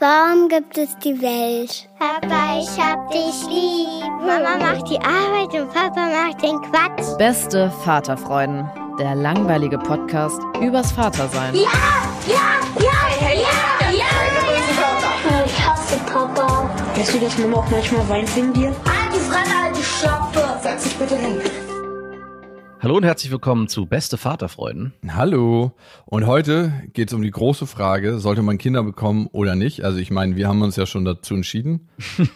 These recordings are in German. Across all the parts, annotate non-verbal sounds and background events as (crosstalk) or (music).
Warum gibt es die Welt? Papa, ich hab dich lieb. Mama macht die Arbeit und Papa macht den Quatsch. Beste Vaterfreuden. Der langweilige Podcast übers Vatersein. Ja, ja, ja, ja, ja, ja. Ich hasse Papa. Weißt du, dass Mama auch manchmal weint wegen dir? Halt die Fremde, halt die Schöpfe. Setz dich bitte hin. Hallo und herzlich willkommen zu Beste Vaterfreuden. Hallo. Und heute geht es um die große Frage, sollte man Kinder bekommen oder nicht? Also ich meine, wir haben uns ja schon dazu entschieden.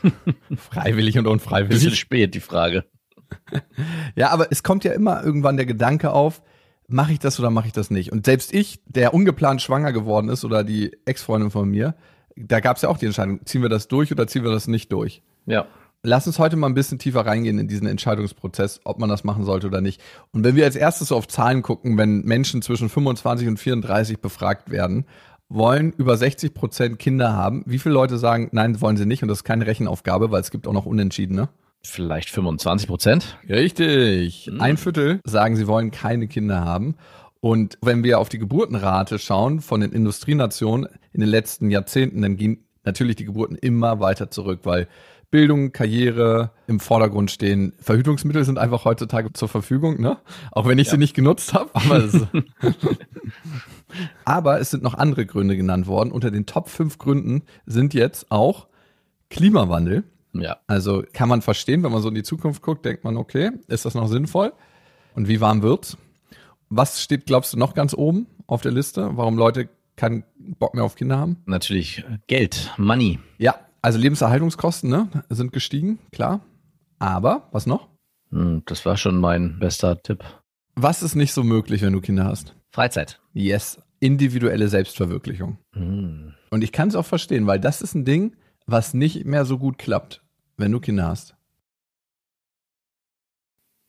(laughs) Freiwillig und unfreiwillig. Bisschen spät, die Frage. (laughs) ja, aber es kommt ja immer irgendwann der Gedanke auf, mache ich das oder mache ich das nicht? Und selbst ich, der ungeplant schwanger geworden ist oder die Ex-Freundin von mir, da gab es ja auch die Entscheidung, ziehen wir das durch oder ziehen wir das nicht durch? Ja. Lass uns heute mal ein bisschen tiefer reingehen in diesen Entscheidungsprozess, ob man das machen sollte oder nicht. Und wenn wir als erstes so auf Zahlen gucken, wenn Menschen zwischen 25 und 34 befragt werden, wollen über 60 Prozent Kinder haben. Wie viele Leute sagen, nein, wollen sie nicht und das ist keine Rechenaufgabe, weil es gibt auch noch Unentschiedene? Vielleicht 25 Prozent? Richtig. Hm. Ein Viertel sagen, sie wollen keine Kinder haben. Und wenn wir auf die Geburtenrate schauen von den Industrienationen in den letzten Jahrzehnten, dann gehen natürlich die Geburten immer weiter zurück, weil Bildung, Karriere im Vordergrund stehen. Verhütungsmittel sind einfach heutzutage zur Verfügung, ne? Auch wenn ich ja. sie nicht genutzt habe. Aber es, (laughs) aber es sind noch andere Gründe genannt worden. Unter den Top 5 Gründen sind jetzt auch Klimawandel. Ja. Also kann man verstehen, wenn man so in die Zukunft guckt, denkt man, okay, ist das noch sinnvoll? Und wie warm wird's? Was steht, glaubst du, noch ganz oben auf der Liste? Warum Leute keinen Bock mehr auf Kinder haben? Natürlich Geld, Money. Ja, also Lebenserhaltungskosten ne, sind gestiegen, klar. Aber, was noch? Hm, das war schon mein bester Tipp. Was ist nicht so möglich, wenn du Kinder hast? Freizeit. Yes, individuelle Selbstverwirklichung. Hm. Und ich kann es auch verstehen, weil das ist ein Ding, was nicht mehr so gut klappt, wenn du Kinder hast.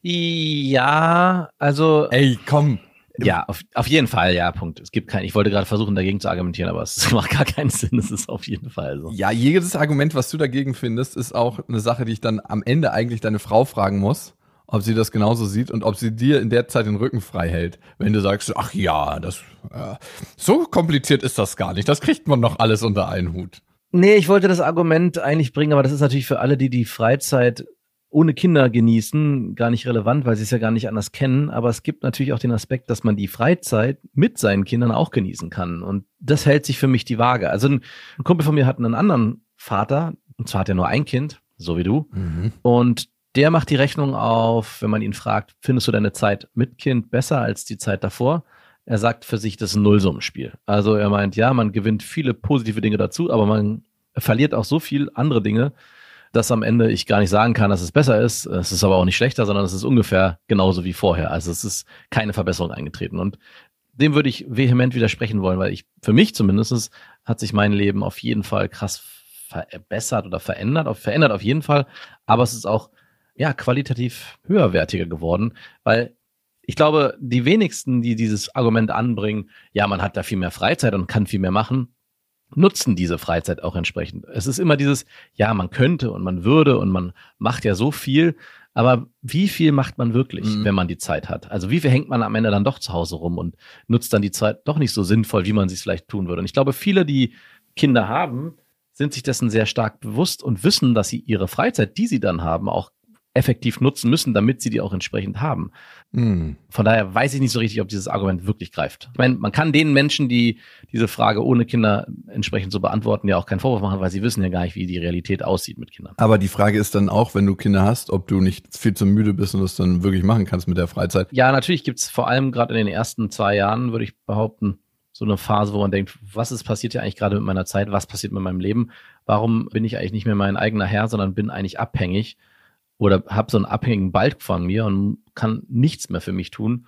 Ja, also. Ey, komm, ja, auf, auf jeden Fall, ja, Punkt. Es gibt kein, ich wollte gerade versuchen, dagegen zu argumentieren, aber es (laughs) macht gar keinen Sinn. Es ist auf jeden Fall so. Ja, jedes Argument, was du dagegen findest, ist auch eine Sache, die ich dann am Ende eigentlich deine Frau fragen muss, ob sie das genauso sieht und ob sie dir in der Zeit den Rücken frei hält. Wenn du sagst, ach ja, das, äh, so kompliziert ist das gar nicht. Das kriegt man noch alles unter einen Hut. Nee, ich wollte das Argument eigentlich bringen, aber das ist natürlich für alle, die die Freizeit ohne Kinder genießen, gar nicht relevant, weil sie es ja gar nicht anders kennen. Aber es gibt natürlich auch den Aspekt, dass man die Freizeit mit seinen Kindern auch genießen kann. Und das hält sich für mich die Waage. Also ein, Kumpel von mir hat einen anderen Vater, und zwar hat er nur ein Kind, so wie du. Mhm. Und der macht die Rechnung auf, wenn man ihn fragt, findest du deine Zeit mit Kind besser als die Zeit davor? Er sagt für sich, das ist ein Nullsummenspiel. Also er meint, ja, man gewinnt viele positive Dinge dazu, aber man verliert auch so viel andere Dinge, dass am Ende ich gar nicht sagen kann, dass es besser ist. Es ist aber auch nicht schlechter, sondern es ist ungefähr genauso wie vorher. Also es ist keine Verbesserung eingetreten. Und dem würde ich vehement widersprechen wollen, weil ich, für mich zumindest, hat sich mein Leben auf jeden Fall krass verbessert oder verändert, verändert auf jeden Fall. Aber es ist auch, ja, qualitativ höherwertiger geworden, weil ich glaube, die wenigsten, die dieses Argument anbringen, ja, man hat da viel mehr Freizeit und kann viel mehr machen, nutzen diese Freizeit auch entsprechend. Es ist immer dieses, ja, man könnte und man würde und man macht ja so viel, aber wie viel macht man wirklich, mhm. wenn man die Zeit hat? Also wie viel hängt man am Ende dann doch zu Hause rum und nutzt dann die Zeit doch nicht so sinnvoll, wie man es vielleicht tun würde? Und ich glaube, viele, die Kinder haben, sind sich dessen sehr stark bewusst und wissen, dass sie ihre Freizeit, die sie dann haben, auch effektiv nutzen müssen, damit sie die auch entsprechend haben. Hm. Von daher weiß ich nicht so richtig, ob dieses Argument wirklich greift. Ich meine, man kann den Menschen, die diese Frage ohne Kinder entsprechend so beantworten, ja auch keinen Vorwurf machen, weil sie wissen ja gar nicht, wie die Realität aussieht mit Kindern. Aber die Frage ist dann auch, wenn du Kinder hast, ob du nicht viel zu müde bist und das dann wirklich machen kannst mit der Freizeit. Ja, natürlich gibt's vor allem gerade in den ersten zwei Jahren, würde ich behaupten, so eine Phase, wo man denkt, was ist passiert ja eigentlich gerade mit meiner Zeit, was passiert mit meinem Leben, warum bin ich eigentlich nicht mehr mein eigener Herr, sondern bin eigentlich abhängig oder habe so einen abhängigen Balk von mir und kann nichts mehr für mich tun.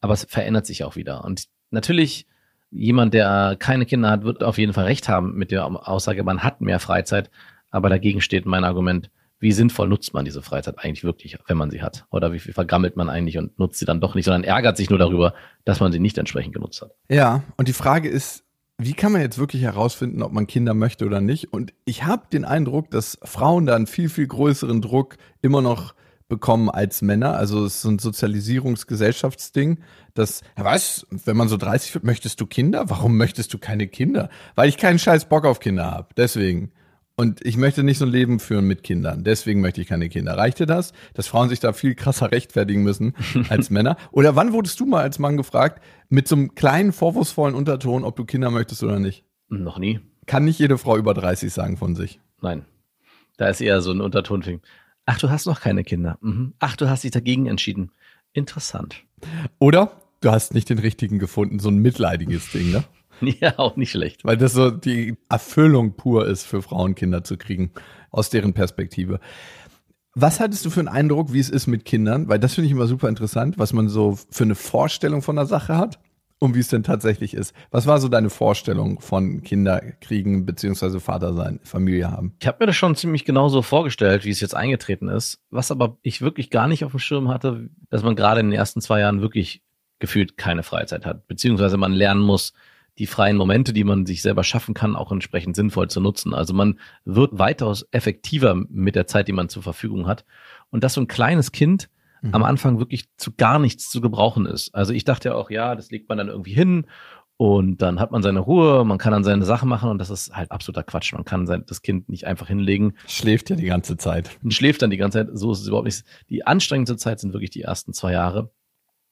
Aber es verändert sich auch wieder. Und natürlich, jemand, der keine Kinder hat, wird auf jeden Fall recht haben mit der Aussage, man hat mehr Freizeit. Aber dagegen steht mein Argument, wie sinnvoll nutzt man diese Freizeit eigentlich wirklich, wenn man sie hat? Oder wie viel vergammelt man eigentlich und nutzt sie dann doch nicht, sondern ärgert sich nur darüber, dass man sie nicht entsprechend genutzt hat. Ja, und die Frage ist, wie kann man jetzt wirklich herausfinden, ob man Kinder möchte oder nicht? Und ich habe den Eindruck, dass Frauen da einen viel, viel größeren Druck immer noch bekommen als Männer. Also es ist so ein Sozialisierungsgesellschaftsding, dass, ja was, wenn man so 30 wird, möchtest du Kinder? Warum möchtest du keine Kinder? Weil ich keinen scheiß Bock auf Kinder habe. Deswegen. Und ich möchte nicht so ein Leben führen mit Kindern. Deswegen möchte ich keine Kinder. Reicht dir das, dass Frauen sich da viel krasser rechtfertigen müssen (laughs) als Männer? Oder wann wurdest du mal als Mann gefragt, mit so einem kleinen vorwurfsvollen Unterton, ob du Kinder möchtest oder nicht? Noch nie. Kann nicht jede Frau über 30 sagen von sich. Nein. Da ist eher so ein Unterton. Ach, du hast noch keine Kinder. Mhm. Ach, du hast dich dagegen entschieden. Interessant. Oder du hast nicht den richtigen gefunden, so ein mitleidiges Ding, ne? (laughs) Ja, auch nicht schlecht. Weil das so die Erfüllung pur ist, für Frauen Kinder zu kriegen, aus deren Perspektive. Was hattest du für einen Eindruck, wie es ist mit Kindern? Weil das finde ich immer super interessant, was man so für eine Vorstellung von der Sache hat und wie es denn tatsächlich ist. Was war so deine Vorstellung von Kinder kriegen beziehungsweise Vater sein, Familie haben? Ich habe mir das schon ziemlich genauso vorgestellt, wie es jetzt eingetreten ist. Was aber ich wirklich gar nicht auf dem Schirm hatte, dass man gerade in den ersten zwei Jahren wirklich gefühlt keine Freizeit hat, beziehungsweise man lernen muss, die freien Momente, die man sich selber schaffen kann, auch entsprechend sinnvoll zu nutzen. Also man wird weitaus effektiver mit der Zeit, die man zur Verfügung hat. Und dass so ein kleines Kind mhm. am Anfang wirklich zu gar nichts zu gebrauchen ist. Also ich dachte ja auch, ja, das legt man dann irgendwie hin und dann hat man seine Ruhe, man kann dann seine Sachen machen und das ist halt absoluter Quatsch. Man kann sein, das Kind nicht einfach hinlegen. Schläft ja die ganze Zeit. Und schläft dann die ganze Zeit. So ist es überhaupt nicht. Die anstrengendste Zeit sind wirklich die ersten zwei Jahre.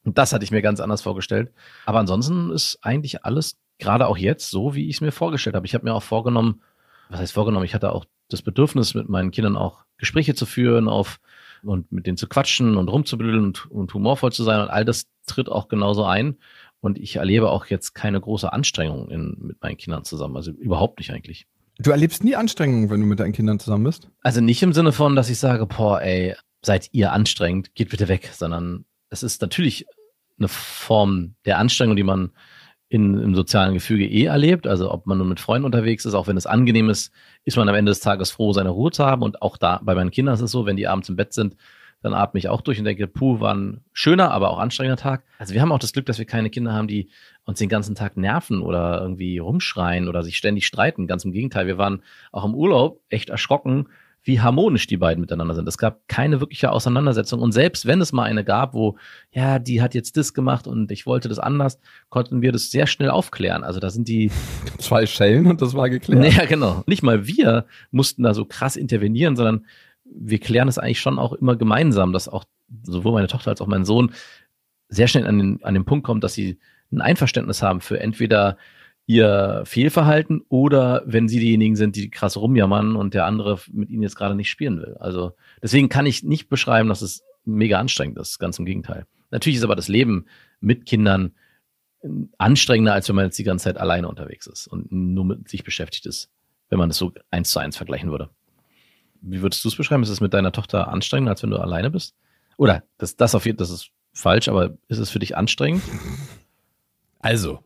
Und das hatte ich mir ganz anders vorgestellt. Aber ansonsten ist eigentlich alles gerade auch jetzt so, wie ich es mir vorgestellt habe. Ich habe mir auch vorgenommen, was heißt vorgenommen, ich hatte auch das Bedürfnis, mit meinen Kindern auch Gespräche zu führen, auf und mit denen zu quatschen und rumzublödeln und, und humorvoll zu sein. Und all das tritt auch genauso ein. Und ich erlebe auch jetzt keine große Anstrengung in, mit meinen Kindern zusammen. Also überhaupt nicht eigentlich. Du erlebst nie Anstrengungen, wenn du mit deinen Kindern zusammen bist? Also nicht im Sinne von, dass ich sage, boah, ey, seid ihr anstrengend, geht bitte weg, sondern es ist natürlich eine Form der Anstrengung, die man in, im sozialen Gefüge eh erlebt. Also ob man nur mit Freunden unterwegs ist, auch wenn es angenehm ist, ist man am Ende des Tages froh, seine Ruhe zu haben. Und auch da bei meinen Kindern ist es so, wenn die abends im Bett sind, dann atme ich auch durch und denke, puh, war ein schöner, aber auch anstrengender Tag. Also wir haben auch das Glück, dass wir keine Kinder haben, die uns den ganzen Tag nerven oder irgendwie rumschreien oder sich ständig streiten. Ganz im Gegenteil, wir waren auch im Urlaub echt erschrocken, wie harmonisch die beiden miteinander sind. Es gab keine wirkliche Auseinandersetzung. Und selbst wenn es mal eine gab, wo, ja, die hat jetzt das gemacht und ich wollte das anders, konnten wir das sehr schnell aufklären. Also da sind die. (laughs) Zwei Schellen und das war geklärt. Ja, genau. Nicht mal wir mussten da so krass intervenieren, sondern wir klären es eigentlich schon auch immer gemeinsam, dass auch sowohl meine Tochter als auch mein Sohn sehr schnell an den, an den Punkt kommt, dass sie ein Einverständnis haben für entweder ihr Fehlverhalten oder wenn sie diejenigen sind, die krass rumjammern und der andere mit ihnen jetzt gerade nicht spielen will. Also deswegen kann ich nicht beschreiben, dass es mega anstrengend ist, ganz im Gegenteil. Natürlich ist aber das Leben mit Kindern anstrengender, als wenn man jetzt die ganze Zeit alleine unterwegs ist und nur mit sich beschäftigt ist, wenn man das so eins zu eins vergleichen würde. Wie würdest du es beschreiben? Ist es mit deiner Tochter anstrengender, als wenn du alleine bist? Oder das, das auf jeden das ist falsch, aber ist es für dich anstrengend? Also,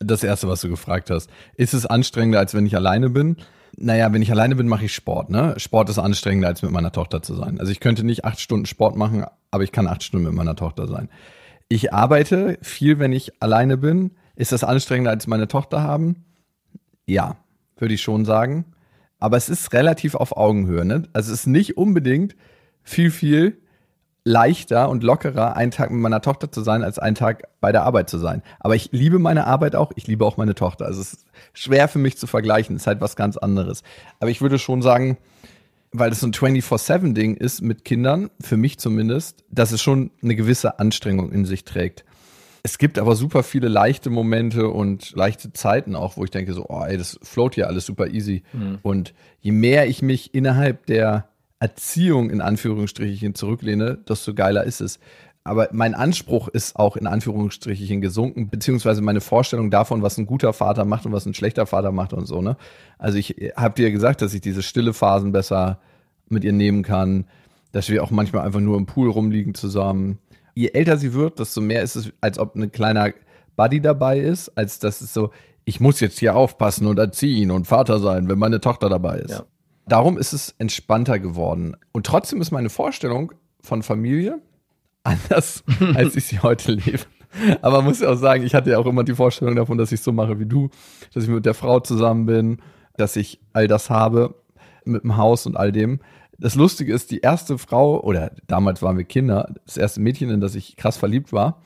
das erste, was du gefragt hast. Ist es anstrengender, als wenn ich alleine bin? Naja, wenn ich alleine bin, mache ich Sport. Ne? Sport ist anstrengender, als mit meiner Tochter zu sein. Also ich könnte nicht acht Stunden Sport machen, aber ich kann acht Stunden mit meiner Tochter sein. Ich arbeite viel, wenn ich alleine bin. Ist das anstrengender, als meine Tochter haben? Ja, würde ich schon sagen. Aber es ist relativ auf Augenhöhe. Ne? Also es ist nicht unbedingt viel, viel leichter und lockerer, einen Tag mit meiner Tochter zu sein, als einen Tag bei der Arbeit zu sein. Aber ich liebe meine Arbeit auch, ich liebe auch meine Tochter. Also es ist schwer für mich zu vergleichen, es ist halt was ganz anderes. Aber ich würde schon sagen, weil das so ein 24-7-Ding ist mit Kindern, für mich zumindest, dass es schon eine gewisse Anstrengung in sich trägt. Es gibt aber super viele leichte Momente und leichte Zeiten auch, wo ich denke so, oh ey, das float hier alles super easy. Mhm. Und je mehr ich mich innerhalb der Erziehung in Anführungsstrichen zurücklehne, desto geiler ist es. Aber mein Anspruch ist auch in Anführungsstrichen gesunken, beziehungsweise meine Vorstellung davon, was ein guter Vater macht und was ein schlechter Vater macht und so, ne? Also ich habe dir gesagt, dass ich diese stille Phasen besser mit ihr nehmen kann, dass wir auch manchmal einfach nur im Pool rumliegen zusammen. Je älter sie wird, desto mehr ist es, als ob ein kleiner Buddy dabei ist, als dass es so, ich muss jetzt hier aufpassen und erziehen und Vater sein, wenn meine Tochter dabei ist. Ja. Darum ist es entspannter geworden. Und trotzdem ist meine Vorstellung von Familie anders, (laughs) als ich sie heute lebe. Aber man muss ja auch sagen, ich hatte ja auch immer die Vorstellung davon, dass ich so mache wie du, dass ich mit der Frau zusammen bin, dass ich all das habe mit dem Haus und all dem. Das Lustige ist, die erste Frau, oder damals waren wir Kinder, das erste Mädchen, in das ich krass verliebt war,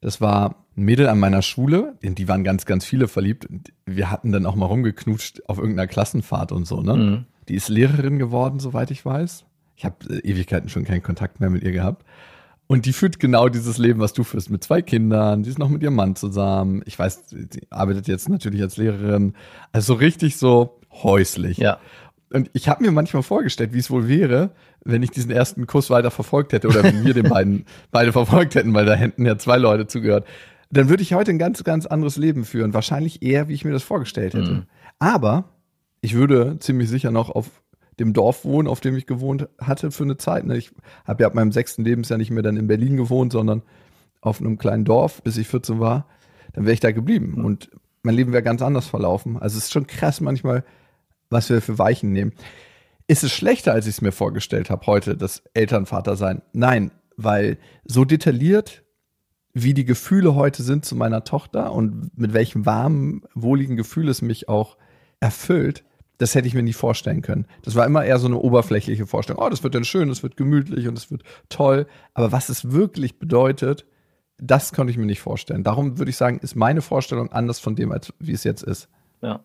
das war ein Mädel an meiner Schule, in die waren ganz, ganz viele verliebt. Und wir hatten dann auch mal rumgeknutscht auf irgendeiner Klassenfahrt und so, ne? Mhm. Die ist Lehrerin geworden, soweit ich weiß. Ich habe äh, Ewigkeiten schon keinen Kontakt mehr mit ihr gehabt. Und die führt genau dieses Leben, was du führst, mit zwei Kindern. Die ist noch mit ihrem Mann zusammen. Ich weiß, sie arbeitet jetzt natürlich als Lehrerin. Also so richtig so häuslich. Ja. Und ich habe mir manchmal vorgestellt, wie es wohl wäre, wenn ich diesen ersten Kuss weiter verfolgt hätte oder wenn wir den beiden (laughs) beide verfolgt hätten, weil da hätten ja zwei Leute zugehört. Dann würde ich heute ein ganz, ganz anderes Leben führen. Wahrscheinlich eher, wie ich mir das vorgestellt hätte. Mhm. Aber ich würde ziemlich sicher noch auf dem Dorf wohnen, auf dem ich gewohnt hatte für eine Zeit. Ne? Ich habe ja ab meinem sechsten Lebensjahr nicht mehr dann in Berlin gewohnt, sondern auf einem kleinen Dorf, bis ich 14 war. Dann wäre ich da geblieben mhm. und mein Leben wäre ganz anders verlaufen. Also es ist schon krass manchmal, was wir für Weichen nehmen. Ist es schlechter, als ich es mir vorgestellt habe heute, das Elternvater sein? Nein, weil so detailliert, wie die Gefühle heute sind zu meiner Tochter und mit welchem warmen, wohligen Gefühl es mich auch erfüllt, das hätte ich mir nicht vorstellen können. Das war immer eher so eine oberflächliche Vorstellung. Oh, das wird dann schön, das wird gemütlich und es wird toll. Aber was es wirklich bedeutet, das konnte ich mir nicht vorstellen. Darum würde ich sagen, ist meine Vorstellung anders von dem, als wie es jetzt ist. Ja.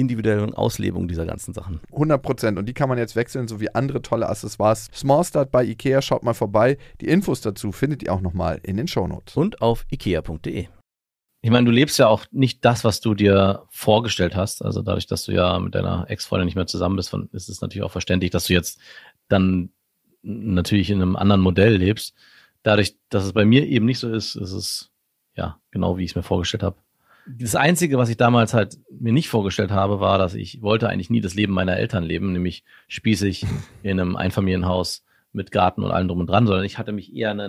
individuellen Auslebung dieser ganzen Sachen. 100 Prozent. Und die kann man jetzt wechseln, so wie andere tolle Accessoires. Small Start bei Ikea, schaut mal vorbei. Die Infos dazu findet ihr auch nochmal in den Shownotes. Und auf ikea.de. Ich meine, du lebst ja auch nicht das, was du dir vorgestellt hast. Also dadurch, dass du ja mit deiner Ex-Freundin nicht mehr zusammen bist, ist es natürlich auch verständlich, dass du jetzt dann natürlich in einem anderen Modell lebst. Dadurch, dass es bei mir eben nicht so ist, ist es ja genau, wie ich es mir vorgestellt habe das Einzige, was ich damals halt mir nicht vorgestellt habe, war, dass ich wollte eigentlich nie das Leben meiner Eltern leben, nämlich spießig (laughs) in einem Einfamilienhaus mit Garten und allem drum und dran, sondern ich hatte mich eher in,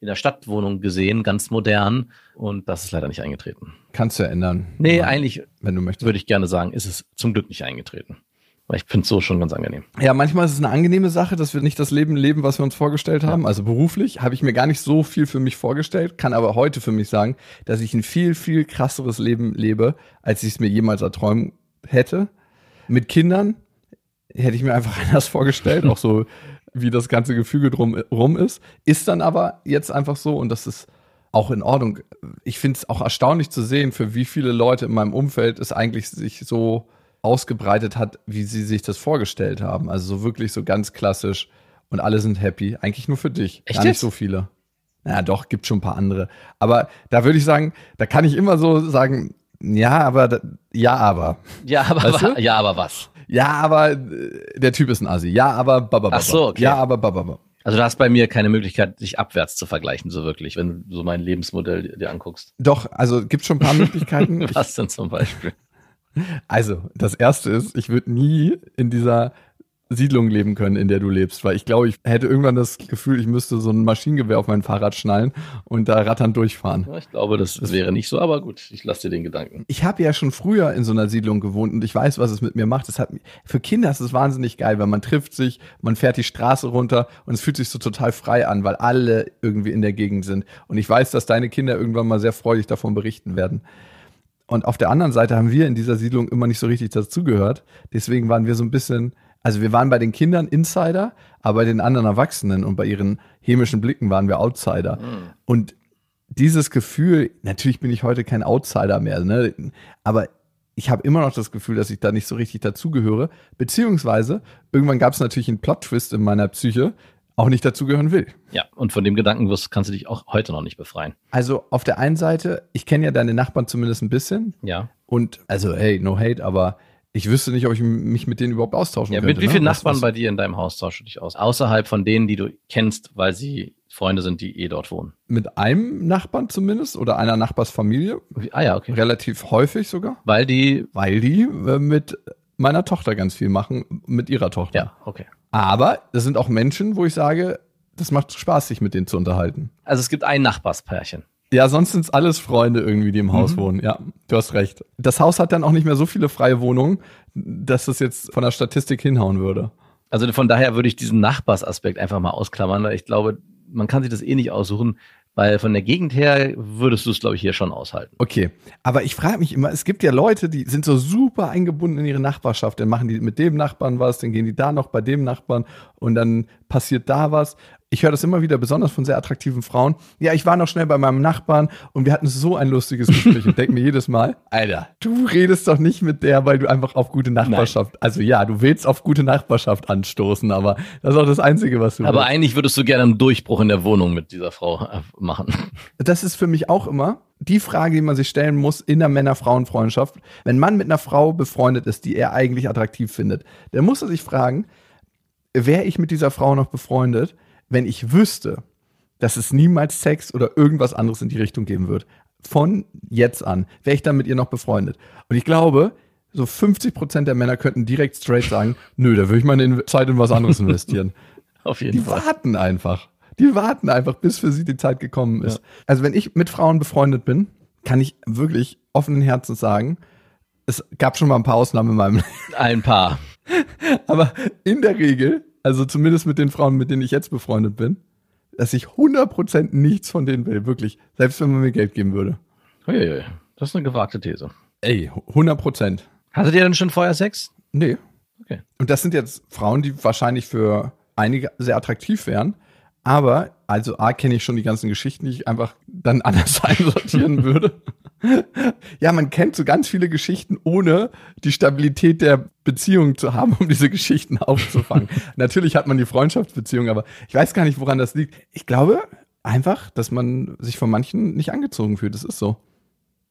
in der Stadtwohnung gesehen, ganz modern und das ist leider nicht eingetreten. Kannst du ändern. Nee, eigentlich, wenn du möchtest, würde ich gerne sagen, ist es zum Glück nicht eingetreten. Weil ich finde es so schon ganz angenehm. Ja, manchmal ist es eine angenehme Sache, dass wir nicht das Leben leben, was wir uns vorgestellt haben. Ja. Also beruflich habe ich mir gar nicht so viel für mich vorgestellt, kann aber heute für mich sagen, dass ich ein viel, viel krasseres Leben lebe, als ich es mir jemals erträumen hätte. Mit Kindern hätte ich mir einfach (laughs) anders vorgestellt, auch so wie das ganze Gefüge drumherum ist. Ist dann aber jetzt einfach so und das ist auch in Ordnung. Ich finde es auch erstaunlich zu sehen, für wie viele Leute in meinem Umfeld es eigentlich sich so ausgebreitet hat, wie sie sich das vorgestellt haben. Also so wirklich so ganz klassisch und alle sind happy. Eigentlich nur für dich. Echt Gar nicht so viele. Na doch, gibt schon ein paar andere. Aber da würde ich sagen, da kann ich immer so sagen, ja, aber, ja, aber. Ja, aber, Weißt du? ja, aber was? Ja, aber äh, der Typ ist ein Assi. Ja, aber bababa. Ach so, okay. Ja, aber bababa. Also du hast bei mir keine Möglichkeit, dich abwärts zu vergleichen, so wirklich, wenn du so mein Lebensmodell dir anguckst. Doch, also gibt schon ein paar Möglichkeiten. Ich, (laughs) Was denn zum Beispiel? Also, das erste ist, ich würde nie in dieser Siedlung leben können, in der du lebst, weil ich glaube, ich hätte irgendwann das Gefühl, ich müsste so ein Maschinengewehr auf mein Fahrrad schnallen und da rattern durchfahren. Ja, Ich glaube, das, das wäre nicht so, aber gut, ich lasse dir den Gedanken. Ich habe ja schon früher in so einer Siedlung gewohnt und ich weiß, was es mit mir macht. Das hat, für Kinder ist es wahnsinnig geil, weil man trifft sich, man fährt die Straße runter und es fühlt sich so total frei an, weil alle irgendwie in der Gegend sind. Und ich weiß, dass deine Kinder irgendwann mal sehr freudig davon berichten werden. Und auf der anderen Seite haben wir in dieser Siedlung immer nicht so richtig dazugehört. Deswegen waren wir so ein bisschen, also wir waren bei den Kindern Insider, aber bei den anderen Erwachsenen und bei ihren hämischen Blicken waren wir Outsider. Und dieses Gefühl, natürlich bin ich heute kein Outsider mehr, ne? aber ich habe immer noch das Gefühl, dass ich da nicht so richtig dazugehöre, beziehungsweise irgendwann gab es natürlich einen Plot-Twist in meiner Psyche, auch nicht dazugehören will. Ja, und von dem Gedanken wirst, kannst du dich auch heute noch nicht befreien. Also auf der einen Seite, ich kenne ja deine Nachbarn zumindest ein bisschen Ja. und also hey, no hate, aber ich wüsste nicht, ob ich mich mit denen überhaupt austauschen ja könnte. mit wie ne? vielen Was- Nachbarn was- bei dir in deinem Haus tauschst du dich aus? Außerhalb von denen, die du kennst, weil sie Freunde sind, die eh dort wohnen. Mit einem Nachbarn zumindest oder einer Nachbarsfamilie, Wie- Ah ja, okay. relativ häufig sogar, Weil die, weil die äh, mit meiner Tochter ganz viel machen, mit ihrer Tochter. ja, okay. Aber das sind auch Menschen, wo ich sage, das macht Spaß, sich mit denen zu unterhalten. Also es gibt ein Nachbarspärchen. Ja, sonst sind es alles Freunde irgendwie, die im Haus wohnen. Ja, du hast recht. Das Haus hat dann auch nicht mehr so viele freie Wohnungen, dass das jetzt von der Statistik hinhauen würde. Also von daher würde ich diesen Nachbarsaspekt einfach mal ausklammern, weil ich glaube, man kann sich das eh nicht aussuchen, weil von der Gegend her würdest du es, glaube ich, hier schon aushalten. Okay, aber ich frage mich immer, es gibt ja Leute, die sind so super eingebunden in ihre Nachbarschaft. Dann machen die mit dem Nachbarn was, dann gehen die da noch bei dem Nachbarn und dann passiert da was. Ich höre das immer wieder, besonders von sehr attraktiven Frauen. Ja, ich war noch schnell bei meinem Nachbarn und wir hatten so ein lustiges Gespräch und denke mir jedes Mal, Alter, du redest doch nicht mit der, weil du einfach auf gute Nachbarschaft, also ja, du willst auf gute Nachbarschaft anstoßen, aber das ist auch das Einzige, was du Aber willst. eigentlich würdest du gerne einen Durchbruch in der Wohnung mit dieser Frau äh, machen. das ist für mich auch immer die Frage, die man sich stellen muss in der Männer-Frauen-Freundschaft. Wenn ein Mann mit einer Frau befreundet ist, die er eigentlich attraktiv findet, dann muss er sich fragen, wäre ich mit dieser Frau noch befreundet, wenn ich wüsste, dass es niemals Sex oder irgendwas anderes in die Richtung geben wird. Von jetzt an wäre ich dann mit ihr noch befreundet. Und ich glaube, so 50 Prozent der Männer könnten direkt straight sagen, (laughs) nö, da würde ich meine Zeit in was anderes investieren. (laughs) Auf jeden Die Fall. warten einfach. Die warten einfach, bis für sie die Zeit gekommen ist. Also wenn ich mit Frauen befreundet bin, kann ich wirklich offenen Herzens sagen, es gab schon mal ein paar Ausnahmen in meinem Leben. Ein paar. (laughs) Aber in der Regel, also zumindest mit den Frauen, mit denen ich jetzt befreundet bin, dass ich 100% nichts von denen will, wirklich. Selbst wenn man mir Geld geben würde. Uiuiui. Das ist eine gewagte These. Ey, 100%. Hattet ihr denn schon vorher Sex? Nee. Okay. Und das sind jetzt Frauen, die wahrscheinlich für einige sehr attraktiv wären. Aber, also A, kenne ich schon die ganzen Geschichten, die ich einfach dann anders (laughs) einsortieren (laughs) würde. (laughs) ja, man kennt so ganz viele Geschichten, ohne die Stabilität der Beziehung zu haben, um diese Geschichten (laughs) aufzufangen. (laughs) Natürlich hat man die Freundschaftsbeziehung, aber ich weiß gar nicht, woran das liegt. Ich glaube einfach, dass man sich von manchen nicht angezogen fühlt. Das ist so.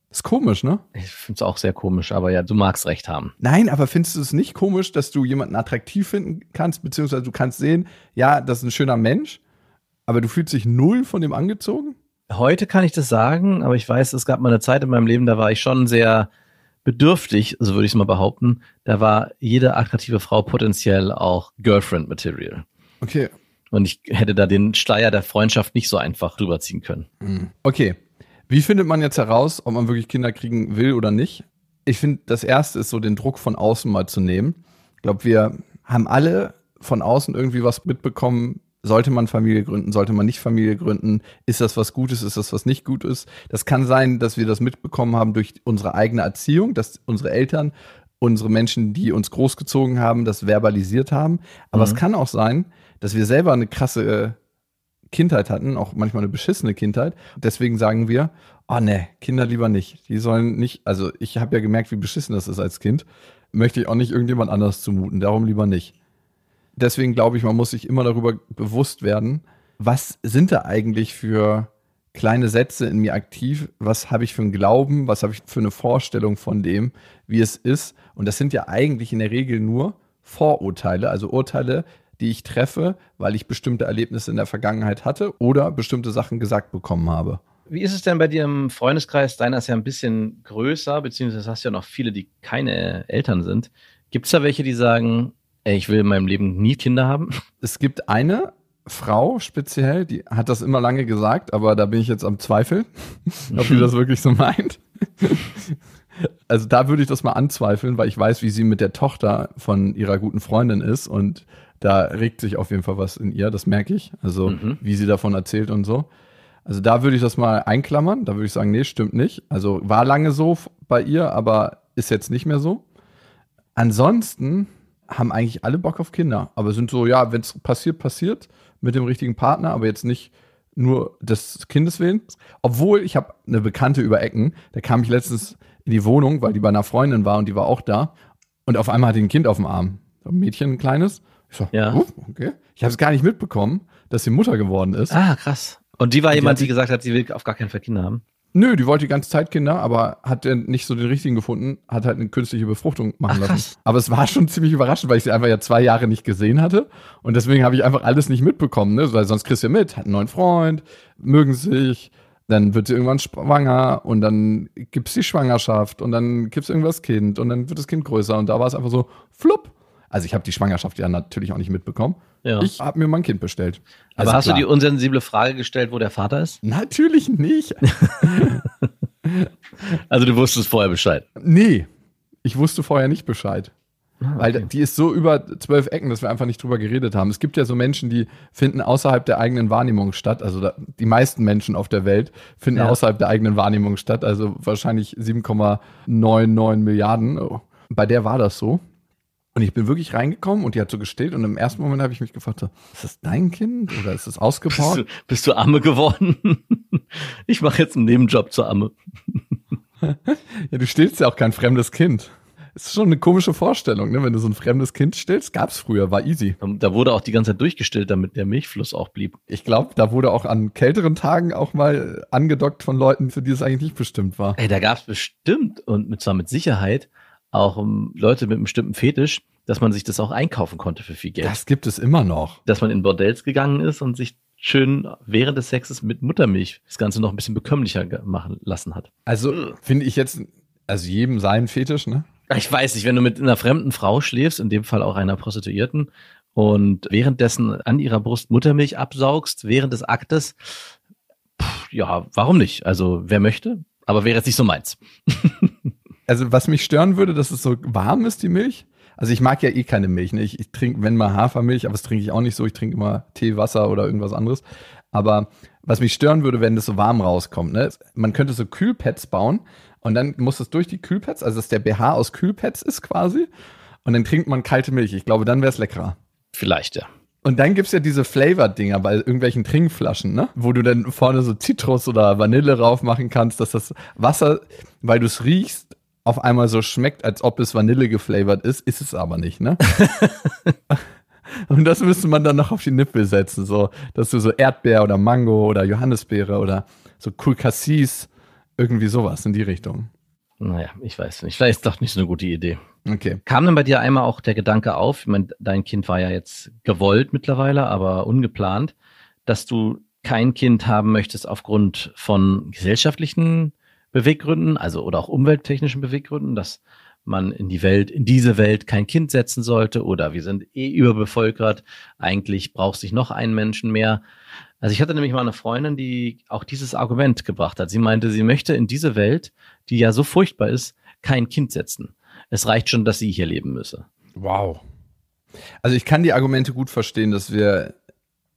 ist komisch, ne? Ich finde es auch sehr komisch, aber ja, du magst recht haben. Nein, aber findest du es nicht komisch, dass du jemanden attraktiv finden kannst, beziehungsweise du kannst sehen, ja, das ist ein schöner Mensch, aber du fühlst dich null von dem angezogen? Heute kann ich das sagen, aber ich weiß, es gab mal eine Zeit in meinem Leben, da war ich schon sehr bedürftig, so würde ich es mal behaupten. Da war jede attraktive Frau potenziell auch Girlfriend-Material. Okay. Und ich hätte da den Steier der Freundschaft nicht so einfach drüberziehen können. Okay. Wie findet man jetzt heraus, ob man wirklich Kinder kriegen will oder nicht? Ich finde, das erste ist so, den Druck von außen mal zu nehmen. Ich glaube, wir haben alle von außen irgendwie was mitbekommen. Sollte man Familie gründen? Sollte man nicht Familie gründen? Ist das was Gutes? Ist das was nicht Gutes? Das kann sein, dass wir das mitbekommen haben durch unsere eigene Erziehung, dass unsere Eltern, unsere Menschen, die uns großgezogen haben, das verbalisiert haben. Aber es kann auch sein, dass wir selber eine krasse äh, Kindheit hatten, auch manchmal eine beschissene Kindheit. Deswegen sagen wir, oh ne, Kinder lieber nicht. Die sollen nicht, also ich habe ja gemerkt, wie beschissen das ist als Kind. Möchte ich auch nicht irgendjemand anders zumuten, darum lieber nicht. Deswegen glaube ich, man muss sich immer darüber bewusst werden, was sind da eigentlich für kleine Sätze in mir aktiv? Was habe ich für einen Glauben? Was habe ich für eine Vorstellung von dem, wie es ist? Und das sind ja eigentlich in der Regel nur Vorurteile, also Urteile, die ich treffe, weil ich bestimmte Erlebnisse in der Vergangenheit hatte oder bestimmte Sachen gesagt bekommen habe. Wie ist es denn bei dir im Freundeskreis? Deiner ist ja ein bisschen größer, beziehungsweise hast du ja noch viele, die keine Eltern sind. Gibt es da welche, die sagen, ich will in meinem Leben nie Kinder haben? (laughs) Es gibt eine Frau speziell, die hat das immer lange gesagt, aber da bin ich jetzt am Zweifeln, (laughs) ob sie das wirklich so meint. (laughs) Also da würde ich das mal anzweifeln, weil ich weiß, wie sie mit der Tochter von ihrer guten Freundin ist und da regt sich auf jeden Fall was in ihr, das merke ich. Also Mhm. wie sie davon erzählt und so. Also da würde ich das mal einklammern, da würde ich sagen, nee, stimmt nicht. Also war lange so bei ihr, aber ist jetzt nicht mehr so. Ansonsten haben eigentlich alle Bock auf Kinder, aber sind so, ja, wenn es passiert, passiert mit dem richtigen Partner, aber jetzt nicht nur des Kindes willen. Obwohl ich habe eine Bekannte über Ecken, da kam ich letztens in die Wohnung, weil die bei einer Freundin war und die war auch da und auf einmal hatte die ein Kind auf dem Arm, ein Mädchen, ein kleines. Ich so, Ja. oh, okay. Ich habe es gar nicht mitbekommen, dass sie Mutter geworden ist. Ah, krass. Und die war Die jemand, die sich- gesagt hat, sie will auf gar keinen Fall Kinder haben. Nö, die wollte die ganze Zeit Kinder, aber hat nicht so den richtigen gefunden, hat halt eine künstliche Befruchtung machen Ach, lassen. krass. Aber es war schon ziemlich überraschend, weil ich sie einfach ja zwei Jahre nicht gesehen hatte. Und deswegen habe ich einfach alles nicht mitbekommen, ne? Weil sonst kriegst du ja mit, hat einen neuen Freund, mögen sich, dann wird sie irgendwann schwanger und dann gibt's die Schwangerschaft und dann gibt's irgendwas Kind und dann wird das Kind größer und da war es einfach so flupp. Also ich habe die Schwangerschaft ja natürlich auch nicht mitbekommen. Ja. Ich habe mir mal ein Kind bestellt. Aber Also hast klar. du die unsensible Frage gestellt, wo der Vater ist? Natürlich nicht. (laughs) Also du wusstest vorher Bescheid. Nee, ich wusste vorher nicht Bescheid. Weil okay. die ist so über zwölf Ecken, dass wir einfach nicht drüber geredet haben. Es gibt ja so Menschen, die finden außerhalb der eigenen Wahrnehmung statt. Also da, die meisten Menschen auf der Welt finden Ja. außerhalb der eigenen Wahrnehmung statt. Also wahrscheinlich 7,99 Milliarden. Oh. Bei der war das so. Und ich bin wirklich reingekommen und die hat so gestillt und im ersten Moment habe ich mich gefragt, so, ist das dein Kind oder ist das Bist ausgebaut? du, bist du Amme geworden? (laughs) Ich mache jetzt einen Nebenjob zur Amme. Ja, du stillst ja auch kein fremdes Kind. ist schon eine komische Vorstellung, ne? Wenn du so ein fremdes Kind stillst, gab's früher, war easy. Da wurde auch die ganze Zeit durchgestillt, damit der Milchfluss auch blieb. Ich glaube, da wurde auch an kälteren Tagen auch mal angedockt von Leuten, für die es eigentlich nicht bestimmt war. Ey, da gab es bestimmt und zwar mit Sicherheit auch um, Leute mit einem bestimmten Fetisch, dass man sich das auch einkaufen konnte für viel Geld. Das gibt es immer noch. dass man in Bordells gegangen ist und sich schön während des Sexes mit Muttermilch das Ganze noch ein bisschen bekömmlicher machen lassen hat. Also finde ich jetzt, also jedem seinen Fetisch, ne? Ich weiß nicht, wenn du mit einer fremden Frau schläfst, in dem Fall auch einer Prostituierten, und währenddessen an ihrer Brust Muttermilch absaugst, während des Aktes, pff, ja, warum nicht? Also, wer möchte? Aber wäre jetzt nicht so meins. (laughs) Also was mich stören würde, dass es so warm ist, die Milch. Also ich mag ja eh keine Milch. Ne? Ich, ich trinke, wenn mal Hafermilch, aber das trinke ich auch nicht so. Ich trinke immer Tee, Wasser oder irgendwas anderes. Aber was mich stören würde, wenn das so warm rauskommt. Ne? Man könnte so Kühlpads bauen und dann muss es durch die Kühlpads, also dass der BH aus Kühlpads ist quasi. Und dann trinkt man kalte Milch. Ich glaube, dann wäre es leckerer. Vielleicht, ja. Und dann gibt's ja diese Flavor-Dinger bei irgendwelchen Trinkflaschen, ne? Wo du dann vorne so Zitrus oder Vanille drauf machen kannst, dass das Wasser, weil du es riechst, auf einmal so schmeckt, als ob es Vanille geflavored ist, ist es aber nicht, ne? (laughs) Und das müsste man dann noch auf die Nippel setzen, so, dass du so Erdbeer oder Mango oder Johannisbeere oder so Cool Cassis, irgendwie sowas in die Richtung. Naja, ich weiß nicht. Vielleicht ist doch nicht so eine gute Idee. Okay. Kam denn bei dir einmal auch der Gedanke auf, ich meine, dein Kind war ja jetzt gewollt mittlerweile, aber ungeplant, dass du kein Kind haben möchtest aufgrund von gesellschaftlichen Beweggründen, also oder auch umwelttechnischen Beweggründen, dass man in die Welt, in diese Welt kein Kind setzen sollte oder wir sind eh überbevölkert, eigentlich braucht sich noch ein Menschen mehr. Also ich hatte nämlich mal eine Freundin, die auch dieses Argument gebracht hat. Sie meinte, sie möchte in diese Welt, die ja so furchtbar ist, kein Kind setzen. Es reicht schon, dass sie hier leben müsse. Wow. Also ich kann die Argumente gut verstehen, dass wir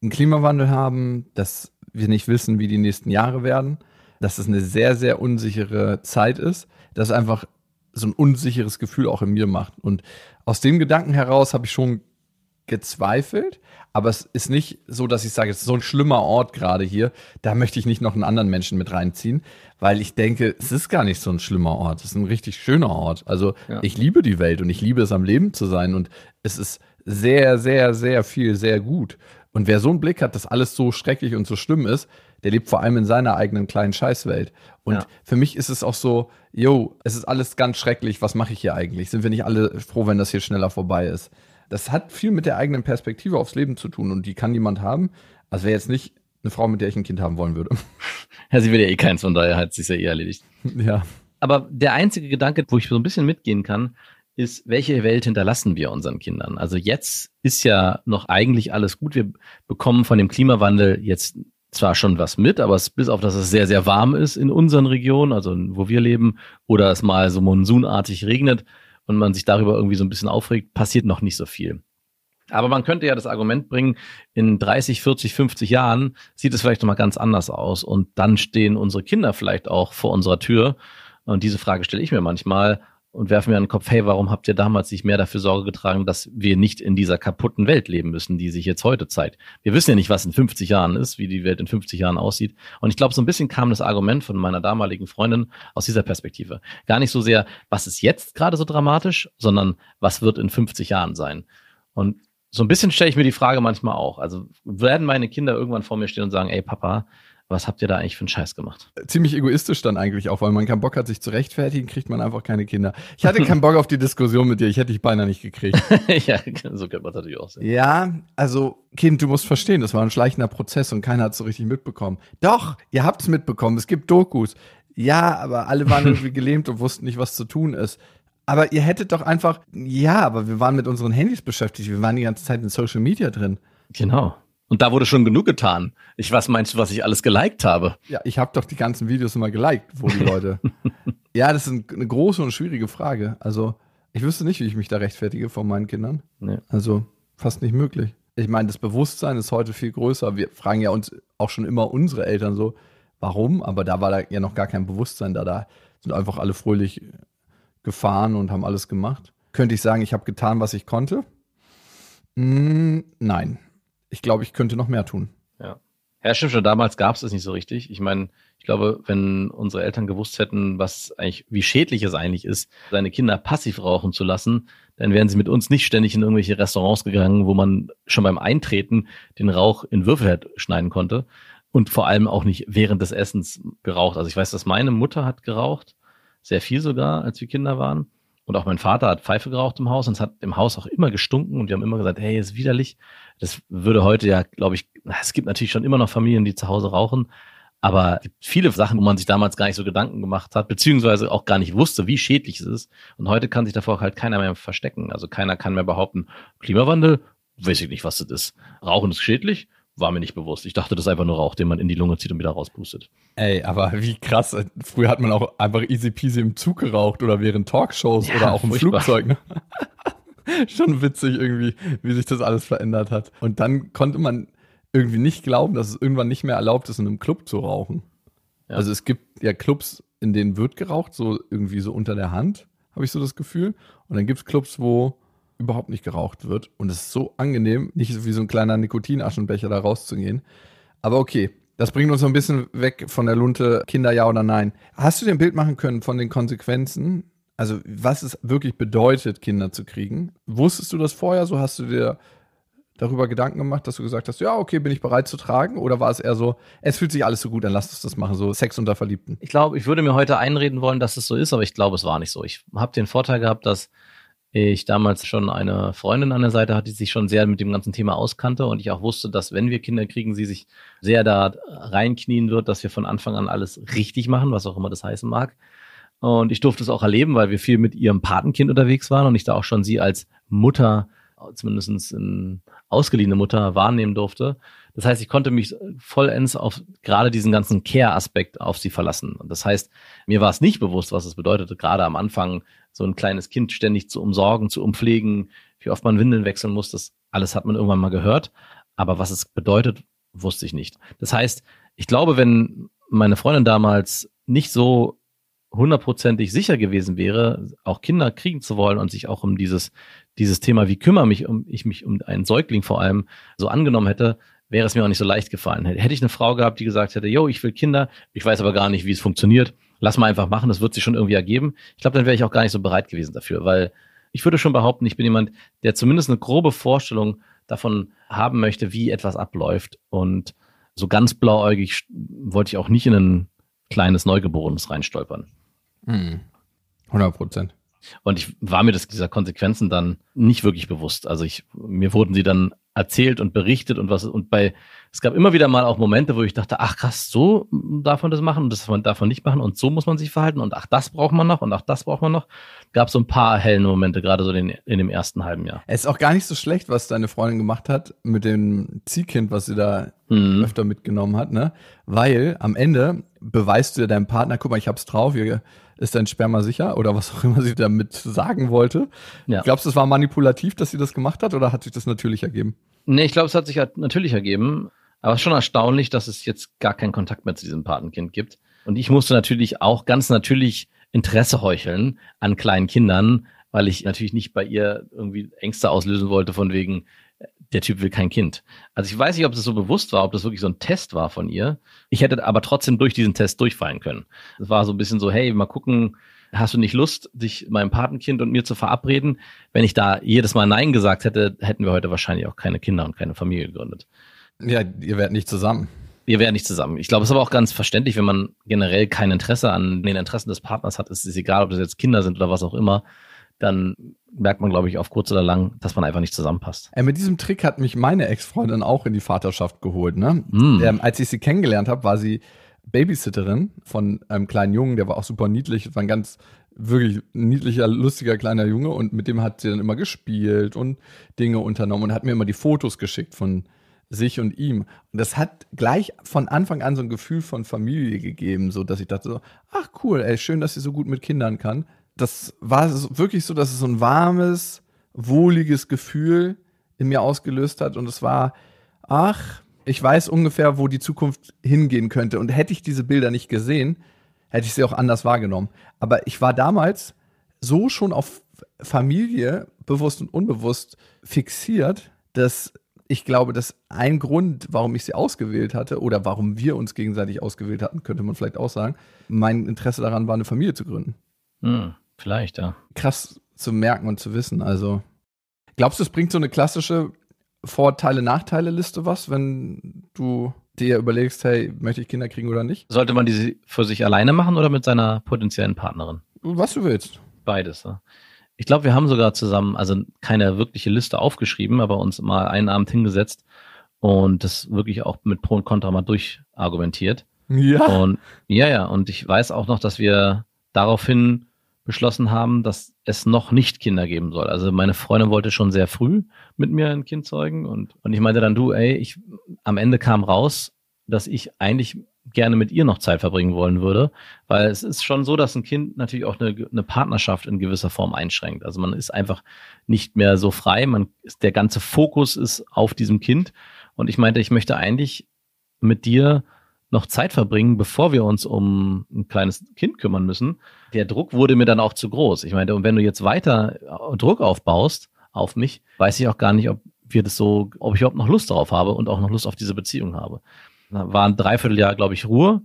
einen Klimawandel haben, dass wir nicht wissen, wie die nächsten Jahre werden, dass es eine sehr, sehr unsichere Zeit ist, dass einfach so ein unsicheres Gefühl auch in mir macht. Und aus dem Gedanken heraus habe ich schon gezweifelt, aber es ist nicht so, dass ich sage, es ist so ein schlimmer Ort gerade hier, da möchte ich nicht noch einen anderen Menschen mit reinziehen, weil ich denke, es ist gar nicht so ein schlimmer Ort, es ist ein richtig schöner Ort. Also Ja. ich liebe die Welt und ich liebe es am Leben zu sein und es ist sehr, sehr, sehr viel, sehr gut. Und wer so einen Blick hat, dass alles so schrecklich und so schlimm ist, der lebt vor allem in seiner eigenen kleinen Scheißwelt. Und Ja. für mich ist es auch so, yo, es ist alles ganz schrecklich, was mache ich hier eigentlich? Sind wir nicht alle froh, wenn das hier schneller vorbei ist? Das hat viel mit der eigenen Perspektive aufs Leben zu tun und die kann niemand haben. Also wäre jetzt nicht eine Frau, mit der ich ein Kind haben wollen würde. (laughs) Ja, sie will ja eh keins, von daher hat sie ja eh erledigt. ja. Aber der einzige Gedanke, wo ich so ein bisschen mitgehen kann, ist, welche Welt hinterlassen wir unseren Kindern? Also jetzt ist ja noch eigentlich alles gut. Wir bekommen von dem Klimawandel jetzt zwar schon was mit, aber es, bis auf dass es sehr, sehr warm ist in unseren Regionen, also wo wir leben, oder es mal so monsunartig regnet und man sich darüber irgendwie so ein bisschen aufregt, passiert noch nicht so viel. Aber man könnte ja das Argument bringen, in 30, 40, 50 Jahren sieht es vielleicht noch mal ganz anders aus und dann stehen unsere Kinder vielleicht auch vor unserer Tür und diese Frage stelle ich mir manchmal und werfe mir den Kopf, hey, warum habt ihr damals nicht mehr dafür Sorge getragen, dass wir nicht in dieser kaputten Welt leben müssen, die sich jetzt heute zeigt? Wir wissen ja nicht, was in 50 Jahren ist, wie die Welt in 50 Jahren aussieht. Und ich glaube, so ein bisschen kam das Argument von meiner damaligen Freundin aus dieser Perspektive. Gar nicht so sehr, was ist jetzt gerade so dramatisch, sondern was wird in 50 Jahren sein? Und so ein bisschen stelle ich mir die Frage manchmal auch. Also werden meine Kinder irgendwann vor mir stehen und sagen, ey Papa, was habt ihr da eigentlich für einen Scheiß gemacht? Ziemlich egoistisch dann eigentlich auch, weil man keinen Bock hat, sich zu rechtfertigen, kriegt man einfach keine Kinder. Ich hatte keinen Bock auf die Diskussion mit dir, ich hätte dich beinahe nicht gekriegt. (laughs) ja, so könnte man natürlich auch sehen. Ja, also Kind, du musst verstehen, das war ein schleichender Prozess und keiner hat es so richtig mitbekommen. Doch, ihr habt es mitbekommen, es gibt Dokus. Ja, aber alle waren irgendwie (laughs) gelähmt und wussten nicht, was zu tun ist. Aber ihr hättet doch einfach, ja, aber wir waren mit unseren Handys beschäftigt, wir waren die ganze Zeit in Social Media drin. Genau. Und da wurde schon genug getan. Ich was meinst du, was ich alles geliked habe? Ja, ich habe doch die ganzen Videos immer geliked, wo die Leute. (laughs) ja, das ist ein- eine große und schwierige Frage. Also, ich wüsste nicht, wie ich mich da rechtfertige vor meinen Kindern. Nee. Also, fast nicht möglich. Ich meine, das Bewusstsein ist heute viel größer. Wir fragen ja uns auch schon immer unsere Eltern so, warum? Aber da war da ja noch gar kein Bewusstsein da. Da sind einfach alle fröhlich gefahren und haben alles gemacht. Könnte ich sagen, ich habe getan, was ich konnte? Mm, nein. Ich glaube, ich könnte noch mehr tun. Ja, stimmt schon. Damals gab es es nicht so richtig. Ich meine, ich glaube, wenn unsere Eltern gewusst hätten, was eigentlich, wie schädlich es eigentlich ist, seine Kinder passiv rauchen zu lassen, dann wären sie mit uns nicht ständig in irgendwelche Restaurants gegangen, wo man schon beim Eintreten den Rauch in Würfel schneiden konnte und vor allem auch nicht während des Essens geraucht. Also ich weiß, dass meine Mutter hat geraucht, sehr viel sogar, als wir Kinder waren. Und auch mein Vater hat Pfeife geraucht im Haus und es hat im Haus auch immer gestunken und wir haben immer gesagt, hey, ist widerlich. Das würde heute ja, glaube ich, es gibt natürlich schon immer noch Familien, die zu Hause rauchen, aber viele Sachen, wo man sich damals gar nicht so Gedanken gemacht hat, beziehungsweise auch gar nicht wusste, wie schädlich es ist. Und heute kann sich davor halt keiner mehr verstecken. Also keiner kann mehr behaupten, Klimawandel, weiß ich nicht, was das ist. Rauchen ist schädlich, war mir nicht bewusst. Ich dachte, das ist einfach nur Rauch, den man in die Lunge zieht und wieder rauspustet. Ey, aber wie krass. Früher hat man auch einfach easy peasy im Zug geraucht oder während Talkshows Ja, oder auch im furchtbar. Flugzeug. Ne? (laughs) Schon witzig irgendwie, wie sich das alles verändert hat. Und dann konnte man irgendwie nicht glauben, dass es irgendwann nicht mehr erlaubt ist, in einem Club zu rauchen. Ja. Also es gibt ja Clubs, in denen wird geraucht, so irgendwie so unter der Hand, habe ich so das Gefühl. Und dann gibt es Clubs, wo überhaupt nicht geraucht wird. Und es ist so angenehm, nicht wie so ein kleiner Nikotinaschenbecher da rauszugehen. Aber okay, das bringt uns so ein bisschen weg von der Lunte, Kinder ja oder nein. Hast du dir ein Bild machen können von den Konsequenzen? Also, was es wirklich bedeutet, Kinder zu kriegen? Wusstest du das vorher so? Hast du dir darüber Gedanken gemacht, dass du gesagt hast, ja, okay, bin ich bereit zu tragen? Oder war es eher so, es fühlt sich alles so gut, dann lass uns das machen, so Sex unter Verliebten? Ich glaube, ich würde mir heute einreden wollen, dass es so ist, aber ich glaube, es war nicht so. Ich habe den Vorteil gehabt, dass ich damals schon eine Freundin an der Seite hatte, die sich schon sehr mit dem ganzen Thema auskannte und ich auch wusste, dass wenn wir Kinder kriegen, sie sich sehr da reinknien wird, dass wir von Anfang an alles richtig machen, was auch immer das heißen mag. Und ich durfte es auch erleben, weil wir viel mit ihrem Patenkind unterwegs waren und ich da auch schon sie als Mutter, zumindest eine ausgeliehene Mutter, wahrnehmen durfte. Das heißt, ich konnte mich vollends auf gerade diesen ganzen Care-Aspekt auf sie verlassen. Und das heißt, mir war es nicht bewusst, was es bedeutete, gerade am Anfang so ein kleines Kind ständig zu umsorgen, zu umpflegen, wie oft man Windeln wechseln muss. Das alles hat man irgendwann mal gehört. Aber was es bedeutet, wusste ich nicht. Das heißt, ich glaube, wenn meine Freundin damals nicht so hundertprozentig sicher gewesen wäre, auch Kinder kriegen zu wollen und sich auch um dieses, dieses Thema, wie kümmere mich um, ich mich um einen Säugling vor allem so angenommen hätte, wäre es mir auch nicht so leicht gefallen. Hätte ich eine Frau gehabt, die gesagt hätte, yo, ich will Kinder, ich weiß aber gar nicht, wie es funktioniert, lass mal einfach machen, das wird sich schon irgendwie ergeben. Ich glaube, dann wäre ich auch gar nicht so bereit gewesen dafür, weil ich würde schon behaupten, ich bin jemand, der zumindest eine grobe Vorstellung davon haben möchte, wie etwas abläuft. Und so ganz blauäugig wollte ich auch nicht in ein kleines Neugeborenes reinstolpern. Mhm. 100 Prozent. Und ich war mir das, dieser Konsequenzen dann nicht wirklich bewusst. Also ich, mir wurden sie dann erzählt und berichtet und was, und bei, es gab immer wieder mal auch Momente, wo ich dachte, ach krass, so darf man das machen und das darf man nicht machen und so muss man sich verhalten und ach, das braucht man noch und ach, das braucht man noch. Gab so ein paar hellen Momente, gerade so in, in dem ersten halben Jahr. Es ist auch gar nicht so schlecht, was deine Freundin gemacht hat mit dem Ziehkind, was sie da mhm. öfter mitgenommen hat, ne? Weil am Ende beweist du ja deinem Partner, guck mal, ich hab's drauf, ihr ist dein Sperma sicher oder was auch immer sie damit sagen wollte. Ja. Glaubst du, es war manipulativ, dass sie das gemacht hat oder hat sich das natürlich ergeben? Nee, ich glaube, es hat sich halt natürlich ergeben. Aber schon erstaunlich, dass es jetzt gar keinen Kontakt mehr zu diesem Patenkind gibt. Und ich musste natürlich auch ganz natürlich Interesse heucheln an kleinen Kindern, weil ich natürlich nicht bei ihr irgendwie Ängste auslösen wollte von wegen, der Typ will kein Kind. Also ich weiß nicht, ob das so bewusst war, ob das wirklich so ein Test war von ihr. Ich hätte aber trotzdem durch diesen Test durchfallen können. Es war so ein bisschen so, hey, mal gucken, hast du nicht Lust, dich meinem Patenkind und mir zu verabreden? Wenn ich da jedes Mal Nein gesagt hätte, hätten wir heute wahrscheinlich auch keine Kinder und keine Familie gegründet. Ja, ihr werdet nicht zusammen. Wir wären nicht zusammen. Ich glaube, es ist aber auch ganz verständlich, wenn man generell kein Interesse an den Interessen des Partners hat. Es ist egal, ob das jetzt Kinder sind oder was auch immer dann merkt man, glaube ich, auf kurz oder lang, dass man einfach nicht zusammenpasst. Äh, mit diesem Trick hat mich meine Ex-Freundin auch in die Vaterschaft geholt. Ne? Mm. Ähm, als ich sie kennengelernt habe, war sie Babysitterin von einem kleinen Jungen, der war auch super niedlich, war ein ganz wirklich niedlicher, lustiger kleiner Junge und mit dem hat sie dann immer gespielt und Dinge unternommen und hat mir immer die Fotos geschickt von sich und ihm. Und das hat gleich von Anfang an so ein Gefühl von Familie gegeben, so dass ich dachte so, ach cool, ey, schön, dass sie so gut mit Kindern kann das war wirklich so, dass es so ein warmes, wohliges Gefühl in mir ausgelöst hat. Und es war, ach, ich weiß ungefähr, wo die Zukunft hingehen könnte. Und hätte ich diese Bilder nicht gesehen, hätte ich sie auch anders wahrgenommen. Aber ich war damals so schon auf Familie, bewusst und unbewusst, fixiert, dass ich glaube, dass ein Grund, warum ich sie ausgewählt hatte oder warum wir uns gegenseitig ausgewählt hatten, könnte man vielleicht auch sagen, mein Interesse daran war, eine Familie zu gründen. Hm. Vielleicht, ja. Krass zu merken und zu wissen. Also, glaubst du, es bringt so eine klassische Vorteile-Nachteile-Liste was, wenn du dir überlegst, hey, möchte ich Kinder kriegen oder nicht? Sollte man die für sich alleine machen oder mit seiner potenziellen Partnerin? Was du willst. Beides, ja. Ich glaube, wir haben sogar zusammen, also keine wirkliche Liste aufgeschrieben, aber uns mal einen Abend hingesetzt und das wirklich auch mit Pro und Contra mal durchargumentiert. Ja. Und ja, ja, und ich weiß auch noch, dass wir daraufhin beschlossen haben, dass es noch nicht Kinder geben soll. Also meine Freundin wollte schon sehr früh mit mir ein Kind zeugen und, und ich meinte dann, du, ey, ich, am Ende kam raus, dass ich eigentlich gerne mit ihr noch Zeit verbringen wollen würde, weil es ist schon so, dass ein Kind natürlich auch eine, eine Partnerschaft in gewisser Form einschränkt. Also man ist einfach nicht mehr so frei, man ist, der ganze Fokus ist auf diesem Kind und ich meinte, ich möchte eigentlich mit dir noch Zeit verbringen, bevor wir uns um ein kleines Kind kümmern müssen. Der Druck wurde mir dann auch zu groß. Ich meine, und wenn du jetzt weiter Druck aufbaust auf mich, weiß ich auch gar nicht, ob wir das so, ob ich überhaupt noch Lust darauf habe und auch noch Lust auf diese Beziehung habe. Da war ein Dreivierteljahr, glaube ich, Ruhe.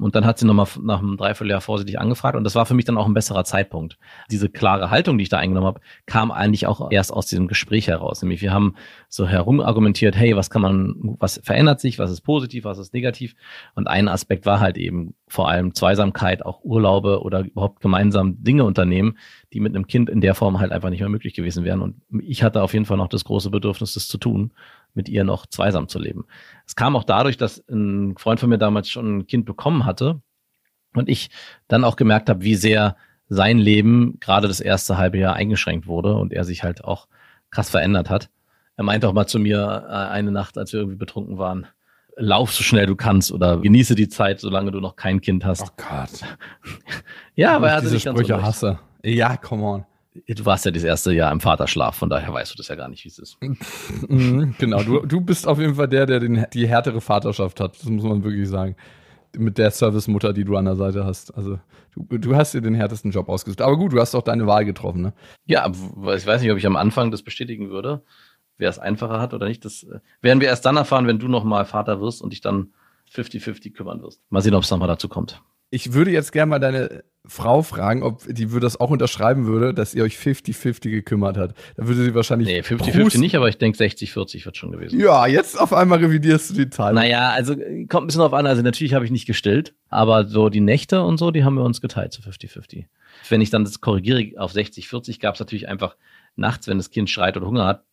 Und dann hat sie nochmal nach einem Dreivierteljahr vorsichtig angefragt und das war für mich dann auch ein besserer Zeitpunkt. Diese klare Haltung, die ich da eingenommen habe, kam eigentlich auch erst aus diesem Gespräch heraus. Nämlich wir haben so herumargumentiert, hey, was kann man, was verändert sich, was ist positiv, was ist negativ? Und ein Aspekt war halt eben vor allem Zweisamkeit, auch Urlaube oder überhaupt gemeinsam Dinge unternehmen, die mit einem Kind in der Form halt einfach nicht mehr möglich gewesen wären. Und ich hatte auf jeden Fall noch das große Bedürfnis, das zu tun mit ihr noch zweisam zu leben. Es kam auch dadurch, dass ein Freund von mir damals schon ein Kind bekommen hatte und ich dann auch gemerkt habe, wie sehr sein Leben gerade das erste halbe Jahr eingeschränkt wurde und er sich halt auch krass verändert hat. Er meinte auch mal zu mir äh, eine Nacht, als wir irgendwie betrunken waren, lauf so schnell du kannst oder genieße die Zeit, solange du noch kein Kind hast. Oh Gott. (laughs) ja, aber er hatte diese nicht ganz Sprüche hasse. Ja, come on. Du warst ja das erste Jahr im Vaterschlaf, von daher weißt du das ja gar nicht, wie es ist. (laughs) Mhm, genau, du, du bist auf jeden Fall der, der den, die härtere Vaterschaft hat. Das muss man wirklich sagen. Mit der Servicemutter, die du an der Seite hast. Also du, du hast dir den härtesten Job ausgesucht. Aber gut, du hast auch deine Wahl getroffen, ne? Ja, ich weiß nicht, ob ich am Anfang das bestätigen würde, wer es einfacher hat oder nicht. Das äh, werden wir erst dann erfahren, wenn du nochmal Vater wirst und dich dann 50-50 kümmern wirst. Mal sehen, ob es nochmal dazu kommt. Ich würde jetzt gerne mal deine Frau fragen, ob die würde das auch unterschreiben würde, dass ihr euch 50-50 gekümmert hat. Da würde sie wahrscheinlich. Nee, 50-50 prusten. nicht, aber ich denke 60-40 wird schon gewesen. Ja, jetzt auf einmal revidierst du die Zahl. Naja, also äh, kommt ein bisschen drauf an. Also natürlich habe ich nicht gestillt, aber so die Nächte und so, die haben wir uns geteilt zu 50-50. Wenn ich dann das korrigiere auf 60-40, gab es natürlich einfach nachts, wenn das Kind schreit oder Hunger hat,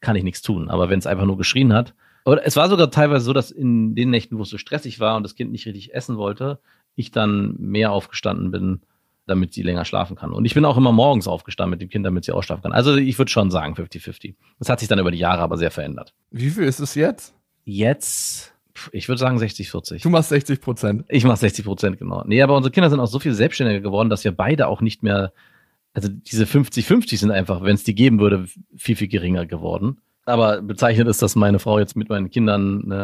kann ich nichts tun. Aber wenn es einfach nur geschrien hat, oder es war sogar teilweise so, dass in den Nächten, wo es so stressig war und das Kind nicht richtig essen wollte, ich dann mehr aufgestanden bin, damit sie länger schlafen kann. Und ich bin auch immer morgens aufgestanden mit dem Kind, damit sie ausschlafen kann. Also ich würde schon sagen 50-50. Das hat sich dann über die Jahre aber sehr verändert. Wie viel ist es jetzt? Jetzt, ich würde sagen 60-40. Du machst 60 Prozent. Ich mache 60 Prozent, genau. Nee, aber unsere Kinder sind auch so viel selbstständiger geworden, dass wir beide auch nicht mehr, also diese 50-50 sind einfach, wenn es die geben würde, viel, viel geringer geworden. Aber bezeichnet ist, dass meine Frau jetzt mit meinen Kindern äh,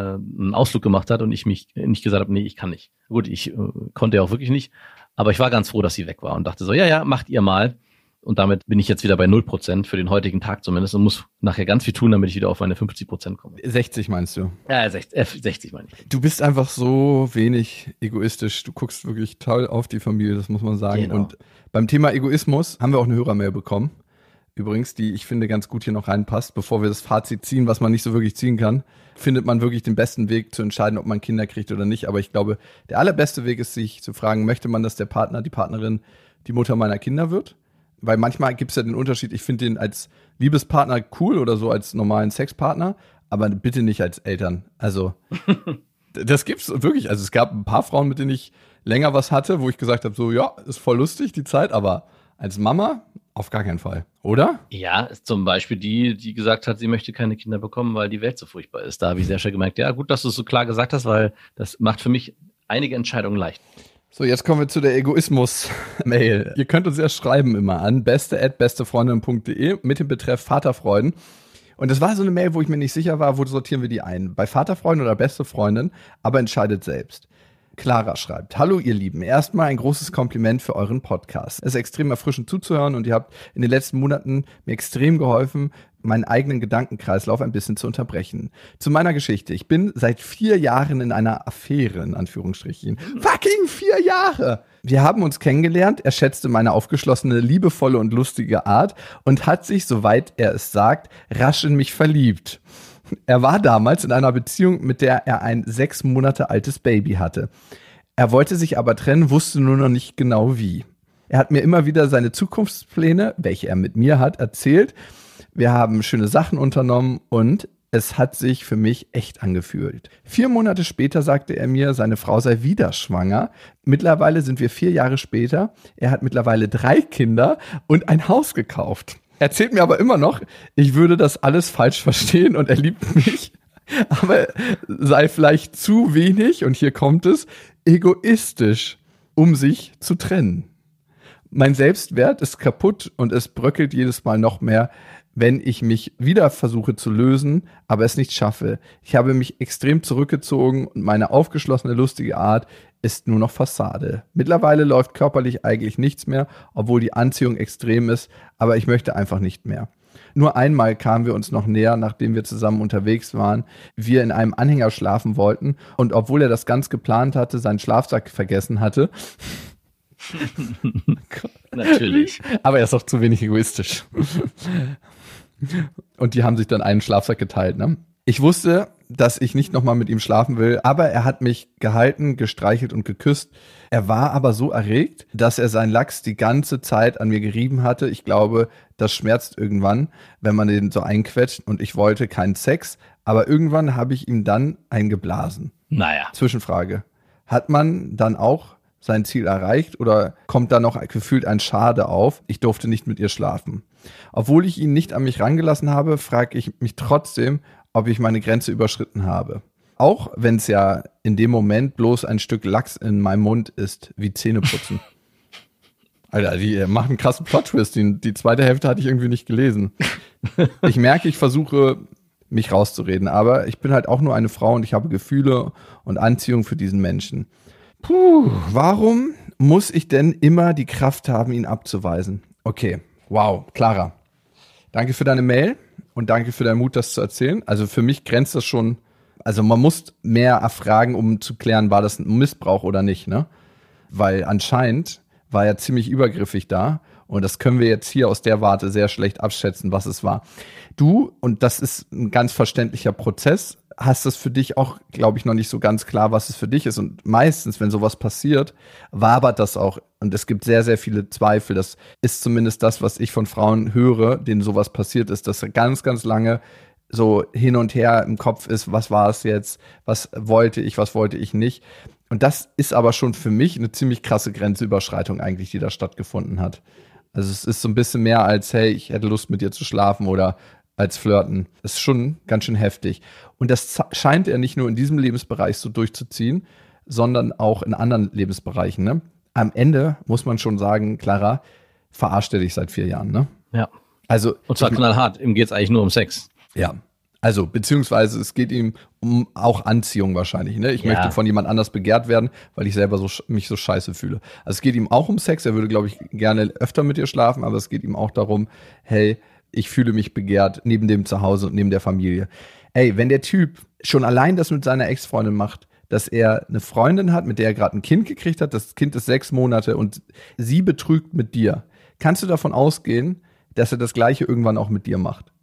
einen Ausflug gemacht hat und ich mich nicht gesagt habe, nee, ich kann nicht. Gut, ich äh, konnte ja auch wirklich nicht, aber ich war ganz froh, dass sie weg war und dachte so, ja, ja, macht ihr mal. Und damit bin ich jetzt wieder bei 0% für den heutigen Tag zumindest und muss nachher ganz viel tun, damit ich wieder auf meine 50% komme. 60 meinst du? Ja, 60, äh, 60 meine ich. Du bist einfach so wenig egoistisch. Du guckst wirklich toll auf die Familie, das muss man sagen. Genau. Und beim Thema Egoismus haben wir auch eine Hörermail bekommen. Übrigens, die ich finde ganz gut hier noch reinpasst. Bevor wir das Fazit ziehen, was man nicht so wirklich ziehen kann, findet man wirklich den besten Weg zu entscheiden, ob man Kinder kriegt oder nicht. Aber ich glaube, der allerbeste Weg ist, sich zu fragen, möchte man, dass der Partner, die Partnerin die Mutter meiner Kinder wird? Weil manchmal gibt es ja den Unterschied, ich finde den als Liebespartner cool oder so als normalen Sexpartner, aber bitte nicht als Eltern. Also (laughs) das gibt's wirklich. Also es gab ein paar Frauen, mit denen ich länger was hatte, wo ich gesagt habe, so ja, ist voll lustig die Zeit, aber als Mama auf gar keinen Fall, oder? Ja, zum Beispiel die, die gesagt hat, sie möchte keine Kinder bekommen, weil die Welt so furchtbar ist. Da habe ich sehr schnell gemerkt, ja, gut, dass du es so klar gesagt hast, weil das macht für mich einige Entscheidungen leicht. So, jetzt kommen wir zu der Egoismus-Mail. (laughs) Ihr könnt uns ja schreiben immer an beste at bestefreundin.de mit dem Betreff Vaterfreuden. Und das war so eine Mail, wo ich mir nicht sicher war, wo sortieren wir die ein? Bei Vaterfreundin oder beste Freundin, aber entscheidet selbst. Clara schreibt, hallo ihr Lieben, erstmal ein großes Kompliment für euren Podcast. Es ist extrem erfrischend zuzuhören und ihr habt in den letzten Monaten mir extrem geholfen, meinen eigenen Gedankenkreislauf ein bisschen zu unterbrechen. Zu meiner Geschichte. Ich bin seit vier Jahren in einer Affäre, in Anführungsstrichen. Fucking vier Jahre! Wir haben uns kennengelernt, er schätzte meine aufgeschlossene, liebevolle und lustige Art und hat sich, soweit er es sagt, rasch in mich verliebt. Er war damals in einer Beziehung, mit der er ein sechs Monate altes Baby hatte. Er wollte sich aber trennen, wusste nur noch nicht genau wie. Er hat mir immer wieder seine Zukunftspläne, welche er mit mir hat, erzählt. Wir haben schöne Sachen unternommen und es hat sich für mich echt angefühlt. Vier Monate später sagte er mir, seine Frau sei wieder schwanger. Mittlerweile sind wir vier Jahre später. Er hat mittlerweile drei Kinder und ein Haus gekauft. Erzählt mir aber immer noch, ich würde das alles falsch verstehen und er liebt mich, (laughs) aber sei vielleicht zu wenig, und hier kommt es, egoistisch, um sich zu trennen. Mein Selbstwert ist kaputt und es bröckelt jedes Mal noch mehr, wenn ich mich wieder versuche zu lösen, aber es nicht schaffe. Ich habe mich extrem zurückgezogen und meine aufgeschlossene, lustige Art ist nur noch Fassade. Mittlerweile läuft körperlich eigentlich nichts mehr, obwohl die Anziehung extrem ist, aber ich möchte einfach nicht mehr. Nur einmal kamen wir uns noch näher, nachdem wir zusammen unterwegs waren, wir in einem Anhänger schlafen wollten und obwohl er das ganz geplant hatte, seinen Schlafsack vergessen hatte, (laughs) Natürlich. aber er ist auch zu wenig egoistisch. Und die haben sich dann einen Schlafsack geteilt, ne? Ich wusste, dass ich nicht nochmal mit ihm schlafen will, aber er hat mich gehalten, gestreichelt und geküsst. Er war aber so erregt, dass er seinen Lachs die ganze Zeit an mir gerieben hatte. Ich glaube, das schmerzt irgendwann, wenn man den so einquetscht und ich wollte keinen Sex, aber irgendwann habe ich ihm dann eingeblasen. Naja. Zwischenfrage. Hat man dann auch sein Ziel erreicht oder kommt da noch gefühlt ein Schade auf? Ich durfte nicht mit ihr schlafen. Obwohl ich ihn nicht an mich rangelassen habe, frage ich mich trotzdem, ob ich meine Grenze überschritten habe. Auch wenn es ja in dem Moment bloß ein Stück Lachs in meinem Mund ist, wie Zähneputzen. (laughs) Alter, die äh, machen einen krassen Plot-Twist. Die, die zweite Hälfte hatte ich irgendwie nicht gelesen. (laughs) Ich merke, ich versuche mich rauszureden, aber ich bin halt auch nur eine Frau und ich habe Gefühle und Anziehung für diesen Menschen. Puh, warum muss ich denn immer die Kraft haben, ihn abzuweisen? Okay, wow, Clara. Danke für deine Mail und danke für deinen Mut, das zu erzählen. Also für mich grenzt das schon, also man muss mehr erfragen, um zu klären, war das ein Missbrauch oder nicht, ne? weil anscheinend war er ziemlich übergriffig da. Und das können wir jetzt hier aus der Warte sehr schlecht abschätzen, was es war. Du, und das ist ein ganz verständlicher Prozess, hast es für dich auch, glaube ich, noch nicht so ganz klar, was es für dich ist. Und meistens, wenn sowas passiert, wabert das auch. Und es gibt sehr, sehr viele Zweifel. Das ist zumindest das, was ich von Frauen höre, denen sowas passiert ist, dass ganz, ganz lange so hin und her im Kopf ist, was war es jetzt, was wollte ich, was wollte ich nicht. Und das ist aber schon für mich eine ziemlich krasse Grenzüberschreitung eigentlich, die da stattgefunden hat. Also es ist so ein bisschen mehr als, hey, ich hätte Lust mit dir zu schlafen oder als Flirten. Das ist schon ganz schön heftig. Und das scheint er nicht nur in diesem Lebensbereich so durchzuziehen, sondern auch in anderen Lebensbereichen. Ne? Am Ende muss man schon sagen, Clara, verarscht er dich seit vier Jahren, ne? Ja. Also. Und zwar knallhart. Ihm geht es eigentlich nur um Sex. Ja. Also, beziehungsweise es geht ihm um auch Anziehung wahrscheinlich. Ne? Ich Ja. möchte von jemand anders begehrt werden, weil ich selber so, mich so scheiße fühle. Also es geht ihm auch um Sex. Er würde, glaube ich, gerne öfter mit dir schlafen, aber es geht ihm auch darum, hey, ich fühle mich begehrt neben dem Zuhause und neben der Familie. Ey, wenn der Typ schon allein das mit seiner Ex-Freundin macht, dass er eine Freundin hat, mit der er gerade ein Kind gekriegt hat, das Kind ist sechs Monate und sie betrügt mit dir, kannst du davon ausgehen, dass er das Gleiche irgendwann auch mit dir macht?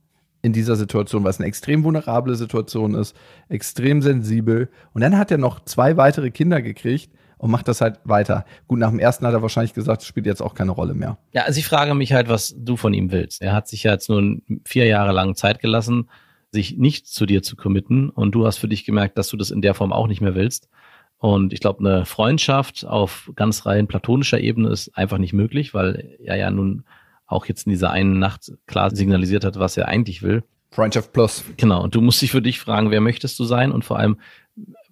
in dieser Situation, was eine extrem vulnerable Situation ist, extrem sensibel. Und dann hat er noch zwei weitere Kinder gekriegt und macht das halt weiter. Gut, nach dem ersten hat er wahrscheinlich gesagt, es spielt jetzt auch keine Rolle mehr. Ja, also ich frage mich halt, was du von ihm willst. Er hat sich ja jetzt nun vier Jahre lang Zeit gelassen, sich nicht zu dir zu committen und du hast für dich gemerkt, dass du das in der Form auch nicht mehr willst. Und ich glaube, eine Freundschaft auf ganz rein platonischer Ebene ist einfach nicht möglich, weil er ja nun auch jetzt in dieser einen Nacht klar signalisiert hat, was er eigentlich will. Freundschaft Plus. Genau. Und du musst dich für dich fragen, wer möchtest du sein und vor allem,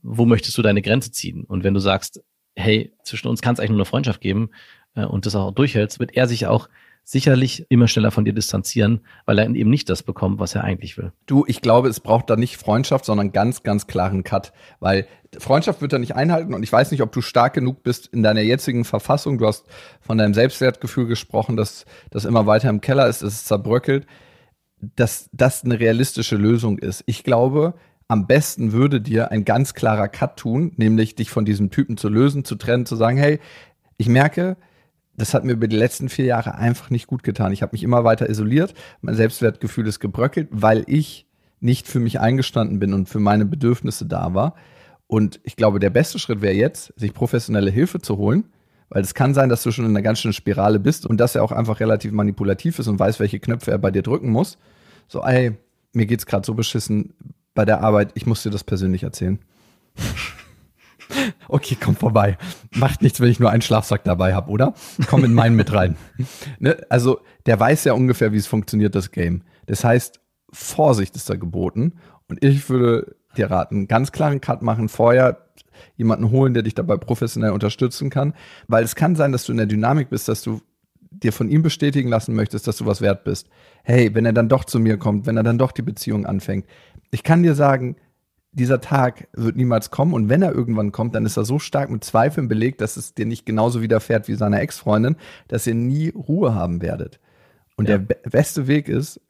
wo möchtest du deine Grenze ziehen? Und wenn du sagst, hey, zwischen uns kann es eigentlich nur eine Freundschaft geben äh, und das auch durchhältst, wird er sich auch sicherlich immer schneller von dir distanzieren, weil er eben nicht das bekommt, was er eigentlich will. Du, ich glaube, es braucht da nicht Freundschaft, sondern ganz, ganz klaren Cut. Weil Freundschaft wird er nicht einhalten und ich weiß nicht, ob du stark genug bist in deiner jetzigen Verfassung. Du hast von deinem Selbstwertgefühl gesprochen, dass das immer weiter im Keller ist, dass es zerbröckelt, dass das eine realistische Lösung ist. Ich glaube, am besten würde dir ein ganz klarer Cut tun, nämlich dich von diesem Typen zu lösen, zu trennen, zu sagen, hey, ich merke, das hat mir über die letzten vier Jahre einfach nicht gut getan. Ich habe mich immer weiter isoliert, mein Selbstwertgefühl ist gebröckelt, weil ich nicht für mich eingestanden bin und für meine Bedürfnisse da war. Und ich glaube, der beste Schritt wäre jetzt, sich professionelle Hilfe zu holen, weil es kann sein, dass du schon in einer ganz schönen Spirale bist und dass er auch einfach relativ manipulativ ist und weiß, welche Knöpfe er bei dir drücken muss. So, ey, mir geht's gerade so beschissen bei der Arbeit, ich muss dir das persönlich erzählen. (laughs) Okay, komm vorbei. Macht nichts, wenn ich nur einen Schlafsack dabei habe, oder? Komm in meinen mit rein. (laughs) Ne? Also, der weiß ja ungefähr, wie es funktioniert, das Game. Das heißt, Vorsicht ist da geboten. Und ich würde dir raten, einen ganz klaren Cut machen, vorher jemanden holen, der dich dabei professionell unterstützen kann. Weil es kann sein, dass du in der Dynamik bist, dass du dir von ihm bestätigen lassen möchtest, dass du was wert bist. Hey, wenn er dann doch zu mir kommt, wenn er dann doch die Beziehung anfängt. Ich kann dir sagen, dieser Tag wird niemals kommen und wenn er irgendwann kommt, dann ist er so stark mit Zweifeln belegt, dass es dir nicht genauso widerfährt wie seiner Ex-Freundin, dass ihr nie Ruhe haben werdet. Und Ja. der be beste Weg ist,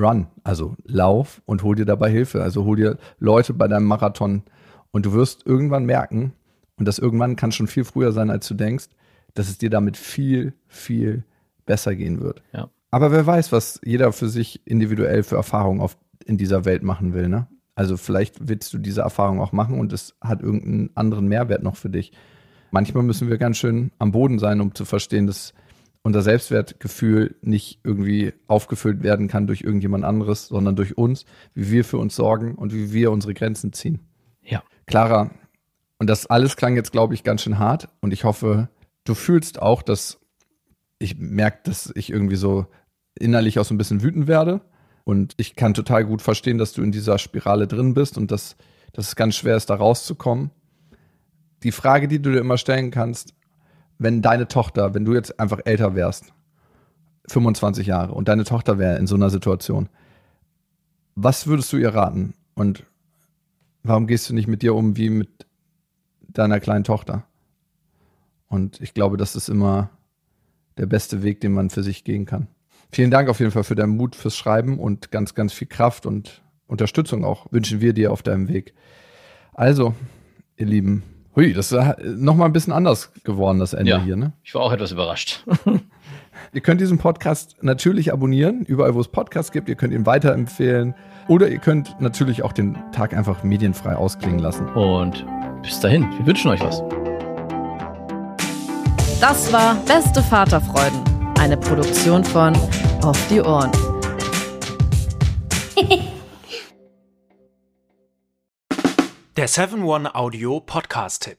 run, also lauf und hol dir dabei Hilfe. Also hol dir Leute bei deinem Marathon und du wirst irgendwann merken, und das irgendwann kann schon viel früher sein, als du denkst, dass es dir damit viel, viel besser gehen wird. Ja. Aber wer weiß, was jeder für sich individuell für Erfahrungen auf, in dieser Welt machen will, ne? Also vielleicht willst du diese Erfahrung auch machen und es hat irgendeinen anderen Mehrwert noch für dich. Manchmal müssen wir ganz schön am Boden sein, um zu verstehen, dass unser Selbstwertgefühl nicht irgendwie aufgefüllt werden kann durch irgendjemand anderes, sondern durch uns, wie wir für uns sorgen und wie wir unsere Grenzen ziehen. Ja. Clara, und das alles klang jetzt, glaube ich, ganz schön hart und ich hoffe, du fühlst auch, dass ich merke, dass ich irgendwie so innerlich auch so ein bisschen wütend werde und ich kann total gut verstehen, dass du in dieser Spirale drin bist und dass, dass es ganz schwer ist, da rauszukommen. Die Frage, die du dir immer stellen kannst, wenn deine Tochter, wenn du jetzt einfach älter wärst, 25 Jahre und deine Tochter wäre in so einer Situation, was würdest du ihr raten? Und warum gehst du nicht mit dir um wie mit deiner kleinen Tochter? Und ich glaube, das ist immer der beste Weg, den man für sich gehen kann. Vielen Dank auf jeden Fall für deinen Mut fürs Schreiben und ganz, ganz viel Kraft und Unterstützung auch wünschen wir dir auf deinem Weg. Also, ihr Lieben, Hui, das ist nochmal ein bisschen anders geworden, das Ende Ja. hier, ne? Ich war auch etwas überrascht. (laughs) Ihr könnt diesen Podcast natürlich abonnieren, überall wo es Podcasts gibt. Ihr könnt ihn weiterempfehlen. Oder ihr könnt natürlich auch den Tag einfach medienfrei ausklingen lassen. Und bis dahin, wir wünschen euch was. Das war Beste Vaterfreuden, eine Produktion von Auf die Ohren. Der 7-One-Audio-Podcast-Tipp.